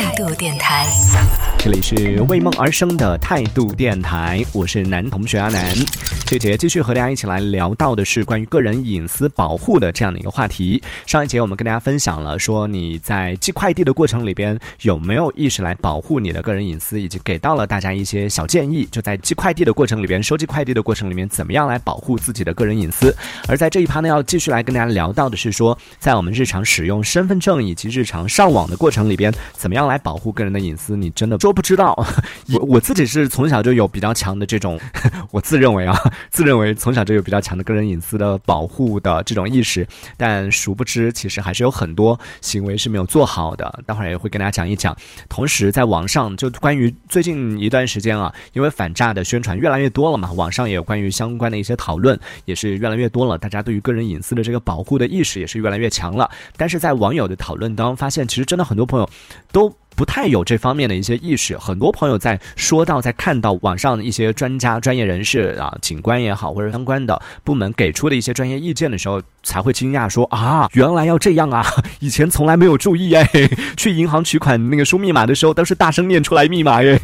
态度电台，这里是为梦而生的态度电台，我是男同学阿南。这节继续和大家一起来聊到的是关于个人隐私保护的这样的一个话题。上一节我们跟大家分享了说你在寄快递的过程里边有没有意识来保护你的个人隐私，以及给到了大家一些小建议，就在寄快递的过程里边、收寄快递的过程里面，怎么样来保护自己的个人隐私。而在这一趴呢，要继续来跟大家聊到的是说，在我们日常使用身份证以及日常上网的过程里边，怎么样来保护个人的隐私？你真的说不知道。我我自己是从小就有比较强的这种，我自认为啊。自认为从小就有比较强的个人隐私的保护的这种意识，但殊不知其实还是有很多行为是没有做好的。待会儿也会跟大家讲一讲。同时，在网上就关于最近一段时间啊，因为反诈的宣传越来越多了嘛，网上也有关于相关的一些讨论也是越来越多了。大家对于个人隐私的这个保护的意识也是越来越强了。但是在网友的讨论当中，发现其实真的很多朋友都。不太有这方面的一些意识，很多朋友在说到、在看到网上的一些专家、专业人士啊，警官也好，或者相关的部门给出的一些专业意见的时候，才会惊讶说啊，原来要这样啊！以前从来没有注意哎，去银行取款那个输密码的时候都是大声念出来密码耶，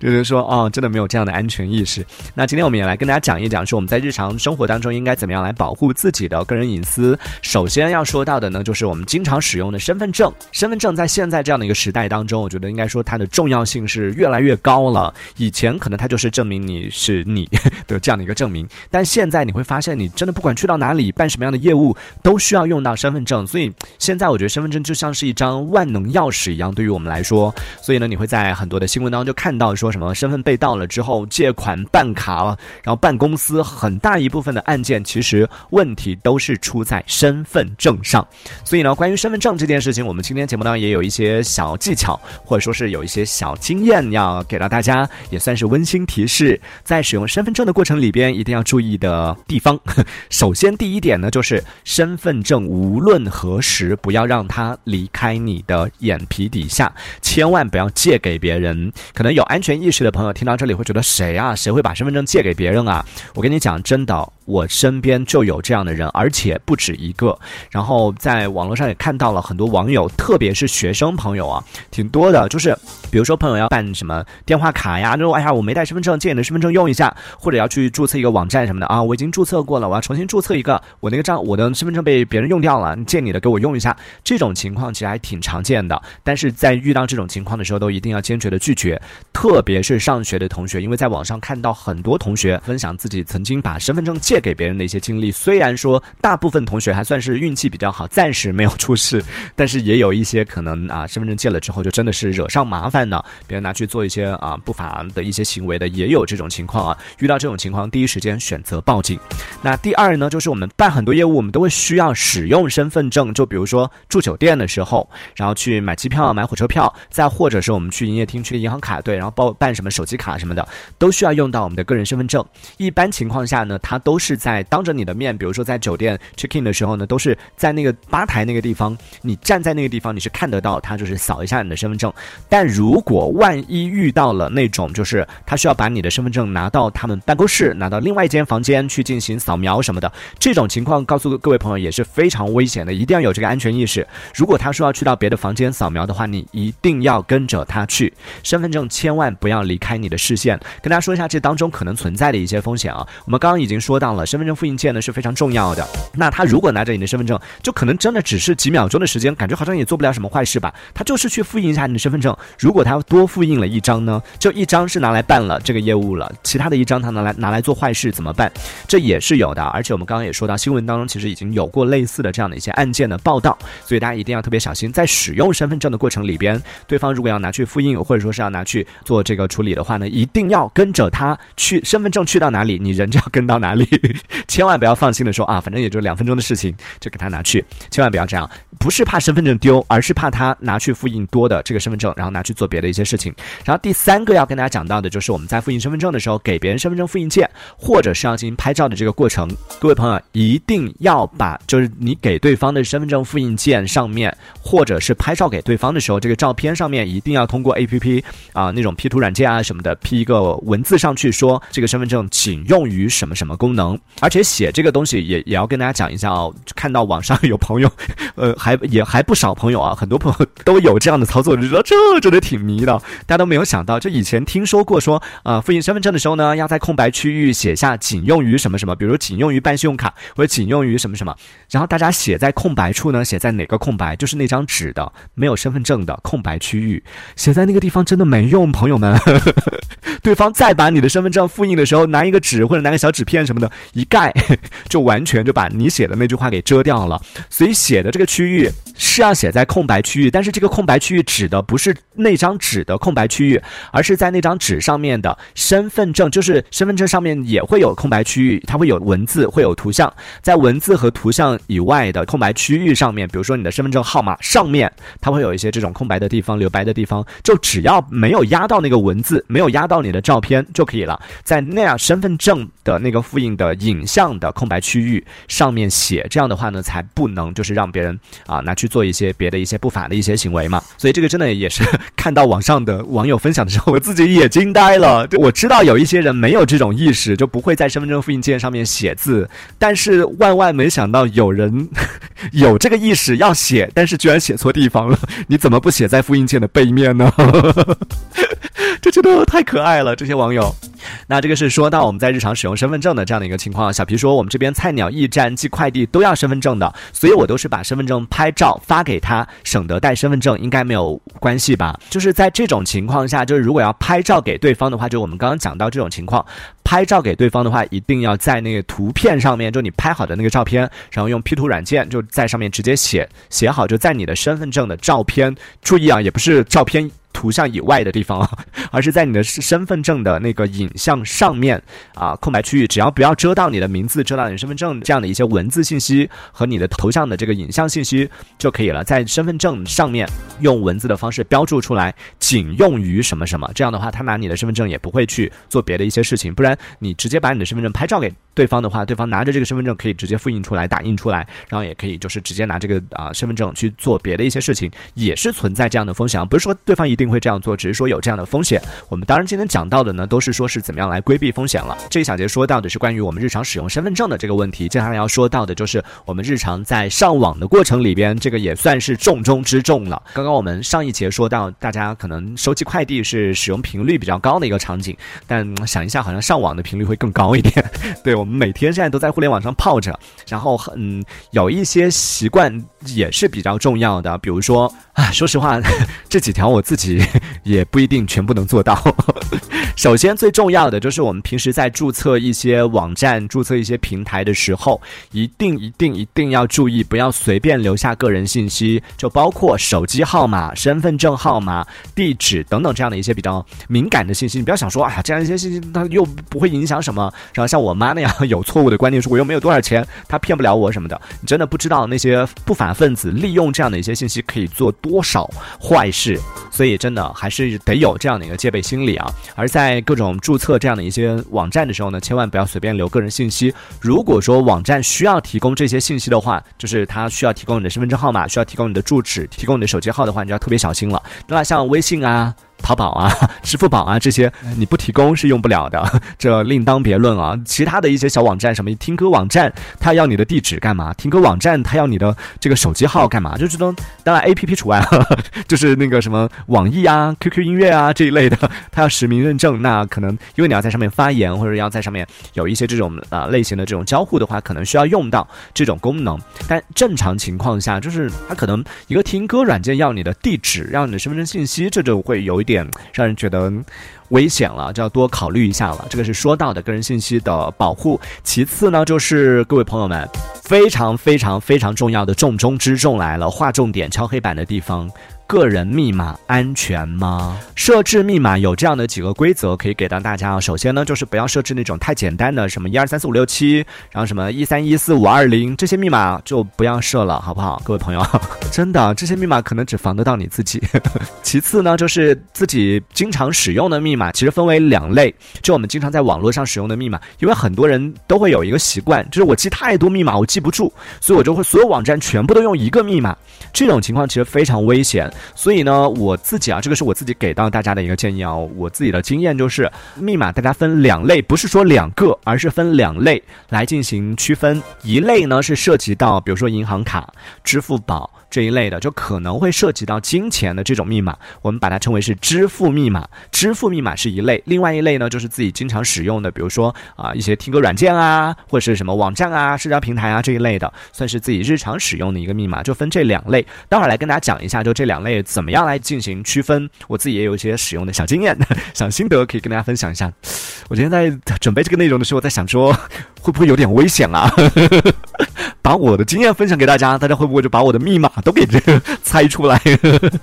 就是说哦，真的没有这样的安全意识。那今天我们也来跟大家讲一讲，说我们在日常生活当中应该怎么样来保护自己的个人隐私。首先要说到的呢，就是我们经常使用的身份证。身份证在现在这样的一个时代当。当中，我觉得应该说它的重要性是越来越高了。以前可能它就是证明你是你的这样的一个证明，但现在你会发现，你真的不管去到哪里办什么样的业务，都需要用到身份证。所以现在我觉得身份证就像是一张万能钥匙一样，对于我们来说。所以呢，你会在很多的新闻当中就看到说什么身份被盗了之后，借款办卡了，然后办公司很大一部分的案件，其实问题都是出在身份证上。所以呢，关于身份证这件事情，我们今天节目当中也有一些小技巧。或者说是有一些小经验要给到大家，也算是温馨提示。在使用身份证的过程里边，一定要注意的地方。首先，第一点呢，就是身份证无论何时不要让它离开你的眼皮底下，千万不要借给别人。可能有安全意识的朋友听到这里会觉得，谁啊？谁会把身份证借给别人啊？我跟你讲，真的。我身边就有这样的人，而且不止一个。然后在网络上也看到了很多网友，特别是学生朋友啊，挺多的。就是比如说朋友要办什么电话卡呀，就说哎呀我没带身份证，借你的身份证用一下，或者要去注册一个网站什么的啊，我已经注册过了，我要重新注册一个，我那个账我的身份证被别人用掉了，借你的给我用一下。这种情况其实还挺常见的，但是在遇到这种情况的时候，都一定要坚决的拒绝。特别是上学的同学，因为在网上看到很多同学分享自己曾经把身份证借。给别人的一些经历，虽然说大部分同学还算是运气比较好，暂时没有出事，但是也有一些可能啊，身份证借了之后就真的是惹上麻烦呢，别人拿去做一些啊不法的一些行为的，也有这种情况啊。遇到这种情况，第一时间选择报警。那第二呢，就是我们办很多业务，我们都会需要使用身份证，就比如说住酒店的时候，然后去买机票、买火车票，再或者是我们去营业厅去银行卡对，然后报办什么手机卡什么的，都需要用到我们的个人身份证。一般情况下呢，它都是。在当着你的面，比如说在酒店 check in 的时候呢，都是在那个吧台那个地方，你站在那个地方，你是看得到他，就是扫一下你的身份证。但如果万一遇到了那种，就是他需要把你的身份证拿到他们办公室，拿到另外一间房间去进行扫描什么的，这种情况告诉各位朋友也是非常危险的，一定要有这个安全意识。如果他说要去到别的房间扫描的话，你一定要跟着他去，身份证千万不要离开你的视线。跟大家说一下这当中可能存在的一些风险啊，我们刚刚已经说到了。身份证复印件呢是非常重要的。那他如果拿着你的身份证，就可能真的只是几秒钟的时间，感觉好像也做不了什么坏事吧？他就是去复印印一下你的身份证。如果他多复印了一张呢？就一张是拿来办了这个业务了，其他的一张他拿来拿来做坏事怎么办？这也是有的。而且我们刚刚也说到，新闻当中其实已经有过类似的这样的一些案件的报道，所以大家一定要特别小心，在使用身份证的过程里边，对方如果要拿去复印，或者说是要拿去做这个处理的话呢，一定要跟着他去，身份证去到哪里，你人就要跟到哪里。千万不要放心的说啊，反正也就两分钟的事情，就给他拿去。千万不要这样，不是怕身份证丢，而是怕他拿去复印多的的这个身份证，然后拿去做别的一些事情。然后第三个要跟大家讲到的就是我们在复印身份证的时候，给别人身份证复印件，或者是要进行拍照的这个过程。各位朋友一定要把就是你给对方的身份证复印件上面，或者是拍照给对方的时候，这个照片上面一定要通过 A P P 啊那种 P 图软件啊什么的 P 一个文字上去，说这个身份证仅用于什么什么功能。而且写这个东西也也要跟大家讲一下哦。看到网上有朋友，呃，还也还不少朋友啊，很多朋友都有这样的操操作，就知道这真的挺迷的。大家都没有想到，就以前听说过说，呃，复印身份证的时候呢，要在空白区域写下仅用于什么什么，比如仅用于办信用卡或者仅用于什么什么。然后大家写在空白处呢，写在哪个空白？就是那张纸的没有身份证的空白区域，写在那个地方真的没用，朋友们。对方再把你的身份证复印的时候，拿一个纸或者拿个小纸片什么的，一盖，就完全就把你写的那句话给遮掉了。所以写的这个区域是要写在空白区域，但是这个空白区域指的不是那张纸的空白区域，而是在那张纸上面的身份证，就是身份证上面也会有空白区域，它会有文字，会有图像，在文字和图像以外的空白区域上面，比如说你的身份证号码上面，它会有一些这种空白的地方、留白的地方，就只要没有压到那个文字，没有压到你的照片就可以了，在那样身份证的那个复印的影像的空白区域上面写，这样的话呢，才不能就是让别人啊拿去做一些别的一些不法的一些行为嘛。所以这这个真的也是看到网上的网友分享的时候，我自己也惊呆了。我知道有一些人没有这种意识，就不会在身份证复印件上面写字，但是万万没想到有人 有这个意识要写，但是居然写错地方了。你怎么不写在复印件的背面呢？这真的太可爱了，这些网友。那这个是说到我们在日常使用身份证的这样的一个情况。小皮说，我们这边菜鸟驿站寄快递都要身份证的，所以我都是把身份证拍照发给他，省得带身份证，应该没有关系吧？就是在这种情况下，就是如果要拍照给对方的话，就我们刚刚讲到这种情况，拍照给对方的话，一定要在那个图片上面，就你拍好的那个照片，然后用 P 图软件就在上面直接写写好，就在你的身份证的照片。注意啊，也不是照片。图像以外的地方，而是在你的身份证的那个影像上面啊，空白区域，只要不要遮到你的名字，遮到你身份证这样的一些文字信息和你的头像的这个影像信息就可以了。在身份证上面用文字的方式标注出来，仅用于什么什么，这样的话，他拿你的身份证也不会去做别的一些事情。不然，你直接把你的身份证拍照给对方的话，对方拿着这个身份证可以直接复印出来、打印出来，然后也可以就是直接拿这个啊身份证去做别的一些事情，也是存在这样的风险。不是说对方一定。定会这样做，只是说有这样的风险。我们当然今天讲到的呢，都是说是怎么样来规避风险了。这一小节说到的是关于我们日常使用身份证的这个问题，接下来要说到的就是我们日常在上网的过程里边，这个也算是重中之重了。刚刚我们上一节说到，大家可能收寄快递是使用频率比较高的一个场景，但想一下，好像上网的频率会更高一点。对我们每天现在都在互联网上泡着，然后嗯，有一些习惯也是比较重要的，比如说啊，说实话，这几条我自己 也不一定全部能做到。首先，最重要的就是我们平时在注册一些网站、注册一些平台的时候，一定、一定、一定要注意，不要随便留下个人信息，就包括手机号码、身份证号码、地址等等这样的一些比较敏感的信息。你不要想说，哎呀，这样一些信息它又不会影响什么。然后像我妈那样有错误的观念，说我又没有多少钱，她骗不了我什么的。你真的不知道那些不法分子利用这样的一些信息可以做多少坏事。所以真的还是得有这样的一个戒备心理啊。而在各种注册这样的一些网站的时候呢，千万不要随便留个人信息。如果说网站需要提供这些信息的话，就是它需要提供你的身份证号码，需要提供你的住址，提供你的手机号的话，你就要特别小心了。那像微信啊。淘宝啊，支付宝啊，这些你不提供是用不了的，这另当别论啊。其他的一些小网站，什么听歌网站，他要你的地址干嘛？听歌网站他要你的这个手机号干嘛？就这种，当然 A P P 除外，就是那个什么网易啊、Q Q 音乐啊这一类的，它要实名认证，那可能因为你要在上面发言，或者要在上面有一些这种啊类型的这种交互的话，可能需要用到这种功能。但正常情况下，就是它可能一个听歌软件要你的地址，要你的身份证信息，这就会有一点。点让人觉得危险了，就要多考虑一下了。这个是说到的个人信息的保护。其次呢，就是各位朋友们，非常非常非常重要的重中之重来了，划重点、敲黑板的地方。个人密码安全吗？设置密码有这样的几个规则可以给到大家啊。首先呢，就是不要设置那种太简单的，什么一二三四五六七，然后什么一三一四五二零这些密码就不要设了，好不好？各位朋友，真的这些密码可能只防得到你自己。其次呢，就是自己经常使用的密码，其实分为两类。就我们经常在网络上使用的密码，因为很多人都会有一个习惯，就是我记太多密码我记不住，所以我就会所有网站全部都用一个密码。这种情况其实非常危险。所以呢，我自己啊，这个是我自己给到大家的一个建议啊，我自己的经验就是，密码大家分两类，不是说两个，而是分两类来进行区分。一类呢是涉及到，比如说银行卡、支付宝。这一类的就可能会涉及到金钱的这种密码，我们把它称为是支付密码。支付密码是一类，另外一类呢就是自己经常使用的，比如说啊一些听歌软件啊，或者是什么网站啊、社交平台啊这一类的，算是自己日常使用的一个密码，就分这两类。待会儿来跟大家讲一下，就这两类怎么样来进行区分。我自己也有一些使用的小经验、小心得，可以跟大家分享一下。我今天在准备这个内容的时候，我在想说会不会有点危险啊？把我的经验分享给大家，大家会不会就把我的密码都给这个猜出来？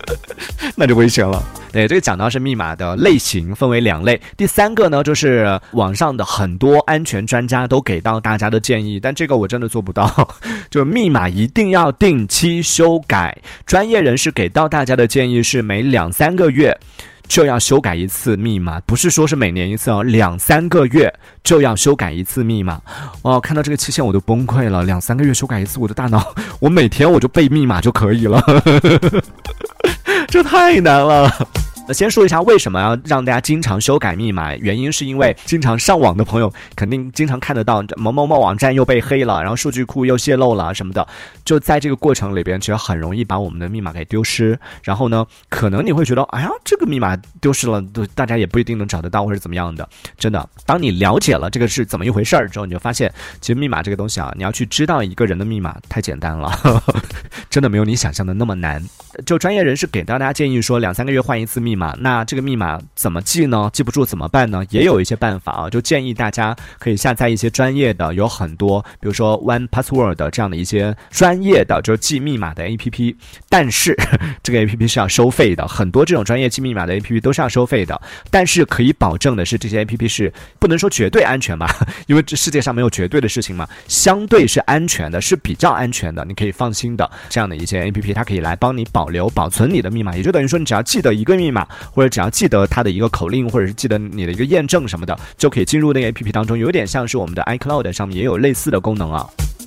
那就危险了。对，这个讲到是密码的类型分为两类。第三个呢，就是网上的很多安全专家都给到大家的建议，但这个我真的做不到。就密码一定要定期修改，专业人士给到大家的建议是每两三个月。就要修改一次密码，不是说是每年一次哦，两三个月就要修改一次密码。哦，看到这个期限我都崩溃了，两三个月修改一次，我的大脑，我每天我就背密码就可以了，这太难了。那先说一下为什么要让大家经常修改密码？原因是因为经常上网的朋友肯定经常看得到某某某网站又被黑了，然后数据库又泄露了什么的。就在这个过程里边，其实很容易把我们的密码给丢失。然后呢，可能你会觉得，哎呀，这个密码丢失了，都大家也不一定能找得到或者怎么样的。真的，当你了解了这个是怎么一回事儿之后，你就发现，其实密码这个东西啊，你要去知道一个人的密码太简单了，真的没有你想象的那么难。就专业人士给到大家建议说，两三个月换一次密码。那这个密码怎么记呢？记不住怎么办呢？也有一些办法啊，就建议大家可以下载一些专业的，有很多，比如说 One Password 这样的一些专业的就记密码的 APP。但是 这个 APP 是要收费的，很多这种专业记密码的 APP 都是要收费的。但是可以保证的是，这些 APP 是不能说绝对安全吧，因为这世界上没有绝对的事情嘛，相对是安全的，是比较安全的，你可以放心的。这样的一些 APP，它可以来帮你。保留保存你的密码，也就等于说，你只要记得一个密码，或者只要记得它的一个口令，或者是记得你的一个验证什么的，就可以进入那个 A P P 当中，有点像是我们的 iCloud 上面也有类似的功能啊。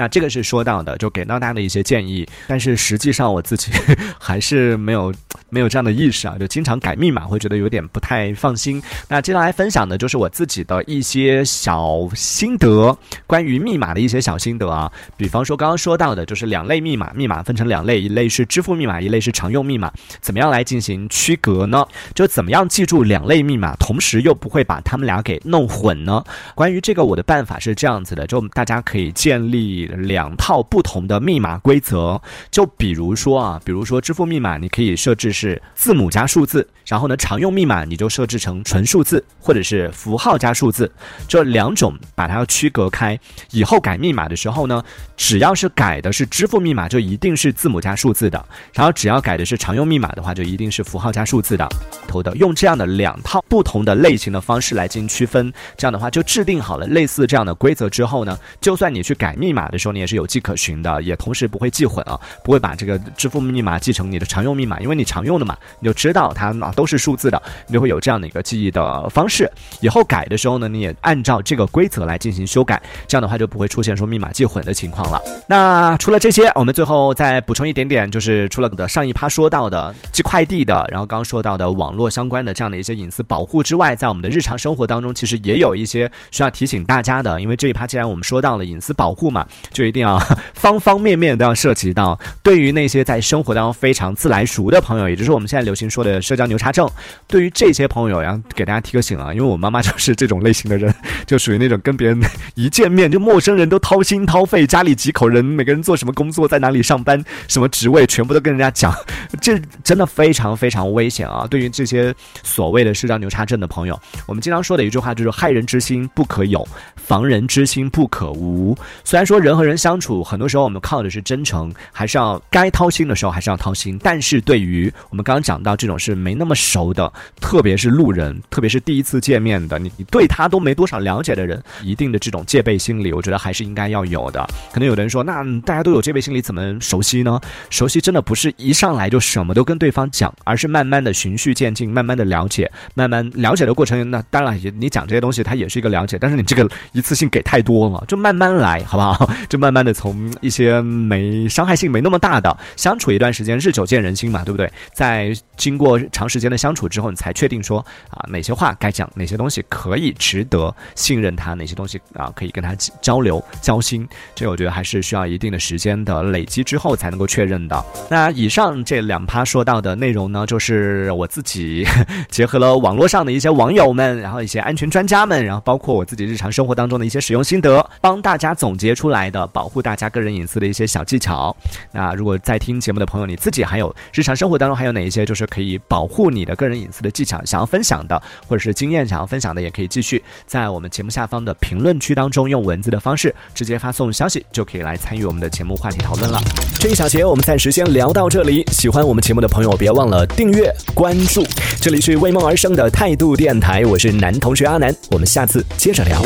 那这个是说到的，就给到大家的一些建议，但是实际上我自己 还是没有。没有这样的意识啊，就经常改密码，会觉得有点不太放心。那接下来分享的就是我自己的一些小心得，关于密码的一些小心得啊。比方说刚刚说到的，就是两类密码，密码分成两类，一类是支付密码，一类是常用密码。怎么样来进行区隔呢？就怎么样记住两类密码，同时又不会把他们俩给弄混呢？关于这个，我的办法是这样子的，就大家可以建立两套不同的密码规则。就比如说啊，比如说支付密码，你可以设置。是字母加数字，然后呢，常用密码你就设置成纯数字，或者是符号加数字，这两种把它要区隔开。以后改密码的时候呢，只要是改的是支付密码，就一定是字母加数字的；然后只要改的是常用密码的话，就一定是符号加数字的。头的用这样的两套不同的类型的方式来进行区分，这样的话就制定好了类似这样的规则之后呢，就算你去改密码的时候，你也是有迹可循的，也同时不会记混啊，不会把这个支付密码记成你的常用密码，因为你常用。的嘛，你就知道它啊都是数字的，你就会有这样的一个记忆的方式。以后改的时候呢，你也按照这个规则来进行修改，这样的话就不会出现说密码记混的情况了。那除了这些，我们最后再补充一点点，就是除了的上一趴说到的寄快递的，然后刚刚说到的网络相关的这样的一些隐私保护之外，在我们的日常生活当中，其实也有一些需要提醒大家的。因为这一趴既然我们说到了隐私保护嘛，就一定要方方面面都要涉及到。对于那些在生活当中非常自来熟的朋友，也就是我们现在流行说的社交牛叉症，对于这些朋友，要给大家提个醒啊，因为我妈妈就是这种类型的人，就属于那种跟别人一见面就陌生人都掏心掏肺，家里几口人，每个人做什么工作，在哪里上班，什么职位，全部都跟人家讲，这真的非常非常危险啊！对于这些所谓的社交牛叉症的朋友，我们经常说的一句话就是“害人之心不可有，防人之心不可无”。虽然说人人和人相处，很多时候我们靠的是真诚，还是要该掏心的时候还是要掏心，但是对于我们刚刚讲。到这种是没那么熟的，特别是路人，特别是第一次见面的，你你对他都没多少了解的人，一定的这种戒备心理，我觉得还是应该要有的。可能有的人说，那大家都有戒备心理，怎么熟悉呢？熟悉真的不是一上来就什么都跟对方讲，而是慢慢的循序渐进。慢慢的了解，慢慢了解的过程，那当然也你讲这些东西，它也是一个了解，但是你这个一次性给太多了，就慢慢来，好不好？就慢慢的从一些没伤害性没那么大的相处一段时间，日久见人心嘛，对不对？在经过长时间的相处之后，你才确定说啊哪些话该讲，哪些东西可以值得信任他，哪些东西啊可以跟他交流交心，这我觉得还是需要一定的时间的累积之后才能够确认的。那以上这两趴说到的内容呢，就是我自己结合了网络上的一些网友们，然后一些安全专家们，然后包括我自己日常生活当中的一些使用心得，帮大家总结出来的保护大家个人隐私的一些小技巧。那如果在听节目的朋友，你自己还有日常生活当中还有哪一些就是可以保护你的个人隐私的技巧想要分享的，或者是经验想要分享的，也可以继续在我们节目下方的评论区当中用文字的方式直接发送消息，就可以来参与我们的节目话题讨论了。这一小节我们暂时先聊到这里，喜欢我们节目的朋友别忘了订阅关注。这里是为梦而生的态度电台，我是男同学阿南，我们下次接着聊。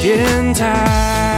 天台。